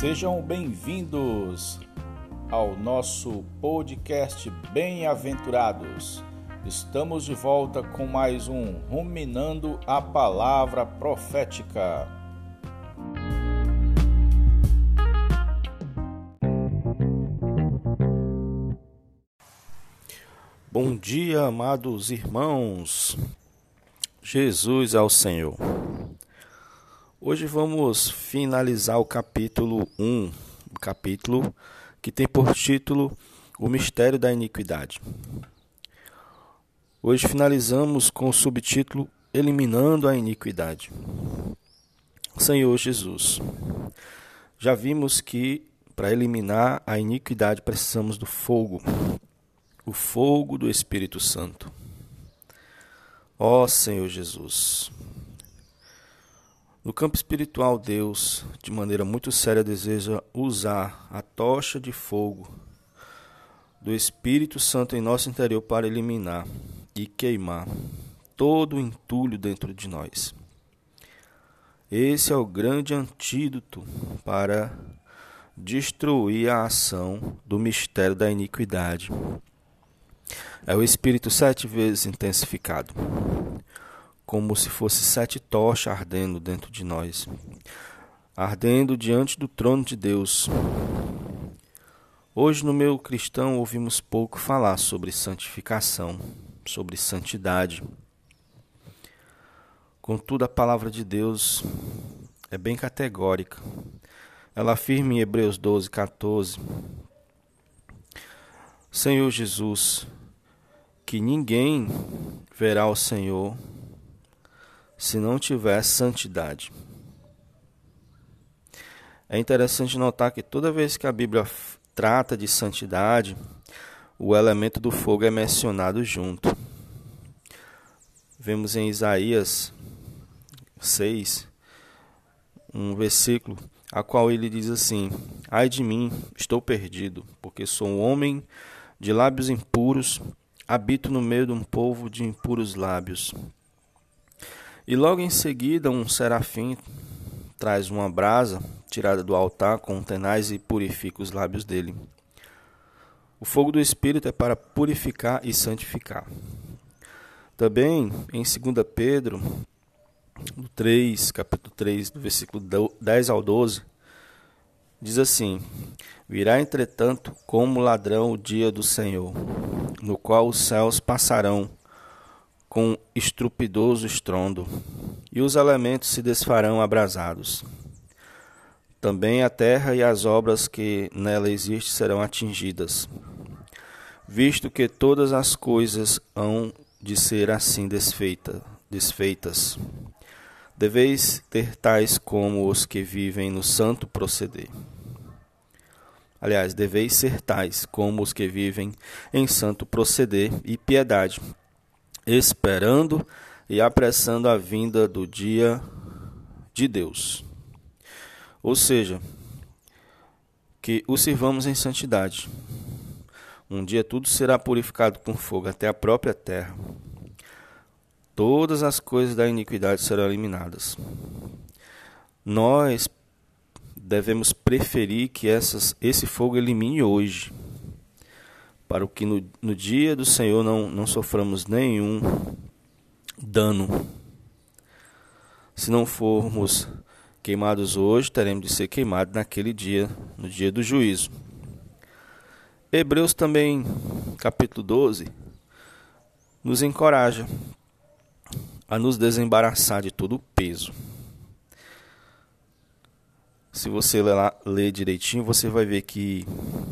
Sejam bem-vindos ao nosso podcast Bem-aventurados. Estamos de volta com mais um Ruminando a Palavra Profética. Bom dia, amados irmãos. Jesus é o Senhor. Hoje vamos finalizar o capítulo 1, o capítulo que tem por título O Mistério da Iniquidade. Hoje finalizamos com o subtítulo Eliminando a Iniquidade. Senhor Jesus, já vimos que para eliminar a iniquidade precisamos do fogo, o fogo do Espírito Santo. Ó Senhor Jesus. No campo espiritual, Deus, de maneira muito séria, deseja usar a tocha de fogo do Espírito Santo em nosso interior para eliminar e queimar todo o entulho dentro de nós. Esse é o grande antídoto para destruir a ação do mistério da iniquidade é o espírito sete vezes intensificado, como se fosse sete tochas ardendo dentro de nós, ardendo diante do trono de Deus. Hoje, no meu cristão, ouvimos pouco falar sobre santificação, sobre santidade. Contudo, a palavra de Deus é bem categórica. Ela afirma em Hebreus 12, 14: Senhor Jesus, que ninguém verá o Senhor se não tiver santidade. É interessante notar que toda vez que a Bíblia trata de santidade, o elemento do fogo é mencionado junto. Vemos em Isaías 6 um versículo a qual ele diz assim: Ai de mim, estou perdido, porque sou um homem de lábios impuros habito no meio de um povo de impuros lábios. E logo em seguida, um serafim traz uma brasa tirada do altar com tenaz e purifica os lábios dele. O fogo do Espírito é para purificar e santificar. Também em 2 Pedro, no 3, capítulo 3, do versículo 10 ao 12, diz assim: Virá, entretanto, como ladrão o dia do Senhor, no qual os céus passarão com estrupidoso estrondo, e os elementos se desfarão abrasados. Também a terra e as obras que nela existem serão atingidas, visto que todas as coisas hão de ser assim desfeita, desfeitas. Deveis ter tais como os que vivem no santo proceder. Aliás, deveis ser tais como os que vivem em santo proceder e piedade, esperando e apressando a vinda do dia de Deus. Ou seja, que o sirvamos em santidade. Um dia tudo será purificado com fogo, até a própria terra. Todas as coisas da iniquidade serão eliminadas. Nós devemos preferir que essas, esse fogo elimine hoje, para que no, no dia do Senhor não, não soframos nenhum dano. Se não formos queimados hoje, teremos de ser queimados naquele dia, no dia do juízo. Hebreus também, capítulo 12, nos encoraja a nos desembaraçar de todo o peso se você ler, lá, ler direitinho, você vai ver que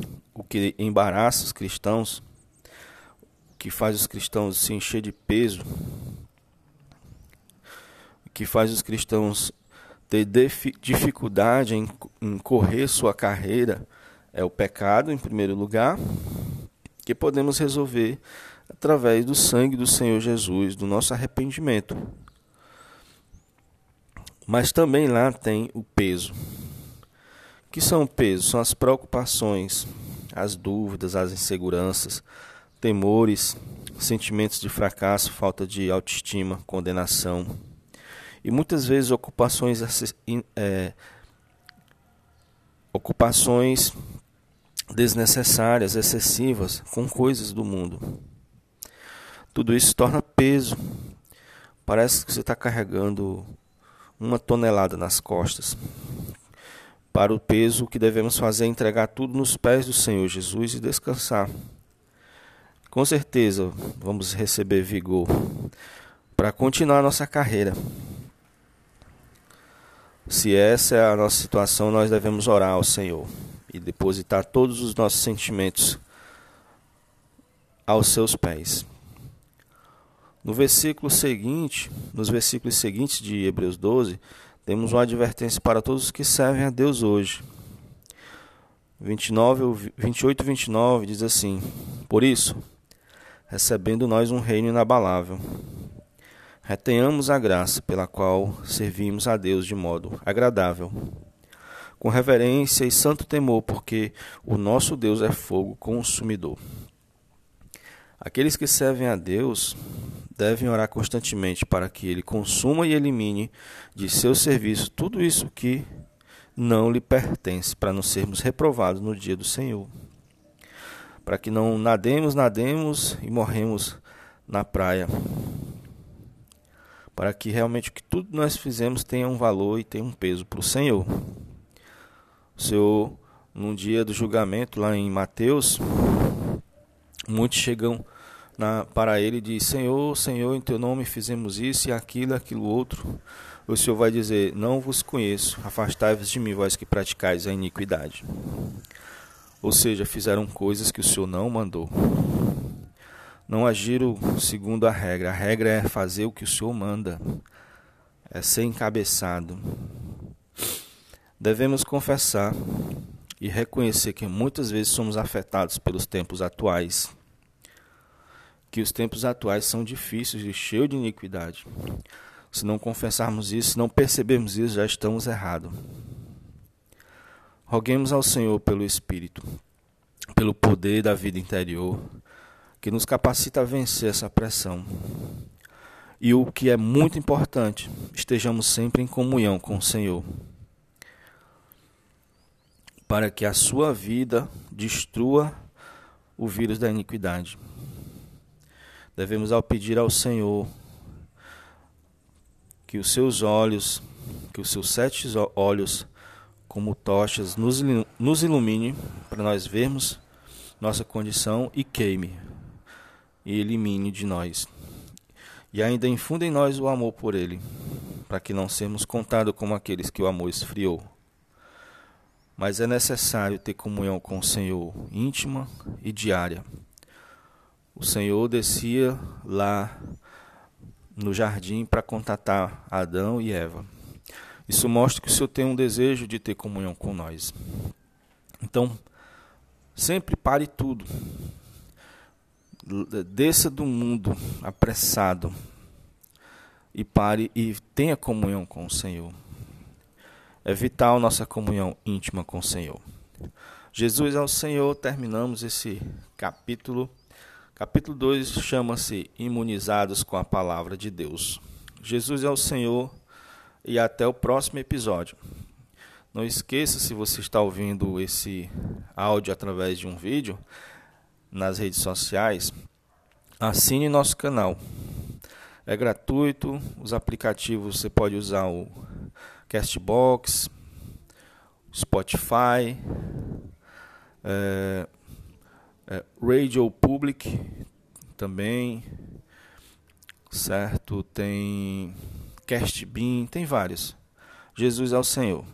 o que embaraça os cristãos, o que faz os cristãos se encher de peso, o que faz os cristãos ter dificuldade em, em correr sua carreira é o pecado, em primeiro lugar, que podemos resolver através do sangue do Senhor Jesus, do nosso arrependimento. Mas também lá tem o peso que são pesos? São as preocupações, as dúvidas, as inseguranças, temores, sentimentos de fracasso, falta de autoestima, condenação. E muitas vezes ocupações é, ocupações desnecessárias, excessivas, com coisas do mundo. Tudo isso torna peso. Parece que você está carregando uma tonelada nas costas. Para o peso, o que devemos fazer é entregar tudo nos pés do Senhor Jesus e descansar. Com certeza vamos receber vigor para continuar nossa carreira. Se essa é a nossa situação, nós devemos orar ao Senhor e depositar todos os nossos sentimentos aos seus pés. No versículo seguinte, nos versículos seguintes de Hebreus 12, temos uma advertência para todos os que servem a Deus hoje. 29, 28 e 29 diz assim: Por isso, recebendo nós um reino inabalável, retenhamos a graça pela qual servimos a Deus de modo agradável, com reverência e santo temor, porque o nosso Deus é fogo consumidor. Aqueles que servem a Deus devem orar constantemente para que ele consuma e elimine de seu serviço tudo isso que não lhe pertence, para não sermos reprovados no dia do Senhor. Para que não nademos, nademos e morremos na praia. Para que realmente que tudo nós fizemos tenha um valor e tenha um peso para o Senhor. O Senhor, num dia do julgamento, lá em Mateus, muitos chegam na, para ele diz: Senhor, Senhor, em teu nome fizemos isso e aquilo, aquilo outro. O Senhor vai dizer: Não vos conheço, afastai-vos de mim, vós que praticais a iniquidade. Ou seja, fizeram coisas que o Senhor não mandou. Não agiram segundo a regra. A regra é fazer o que o Senhor manda, é ser encabeçado. Devemos confessar e reconhecer que muitas vezes somos afetados pelos tempos atuais que os tempos atuais são difíceis e cheios de iniquidade. Se não confessarmos isso, se não percebermos isso, já estamos errados. Roguemos ao Senhor pelo Espírito, pelo poder da vida interior, que nos capacita a vencer essa pressão. E o que é muito importante, estejamos sempre em comunhão com o Senhor, para que a sua vida destrua o vírus da iniquidade devemos ao pedir ao Senhor que os seus olhos, que os seus sete olhos, como tochas, nos, ilumine para nós vermos nossa condição e queime e elimine de nós. E ainda infunda em nós o amor por Ele, para que não sermos contados como aqueles que o amor esfriou. Mas é necessário ter comunhão com o Senhor íntima e diária o Senhor descia lá no jardim para contatar Adão e Eva. Isso mostra que o Senhor tem um desejo de ter comunhão com nós. Então, sempre pare tudo. Desça do mundo apressado e pare e tenha comunhão com o Senhor. É vital nossa comunhão íntima com o Senhor. Jesus é o Senhor, terminamos esse capítulo Capítulo 2 chama-se Imunizados com a Palavra de Deus. Jesus é o Senhor e até o próximo episódio. Não esqueça, se você está ouvindo esse áudio através de um vídeo nas redes sociais, assine nosso canal. É gratuito, os aplicativos você pode usar o Castbox, Spotify, é, é, Radio Public também, certo? Tem Castbeam, tem vários. Jesus é o Senhor.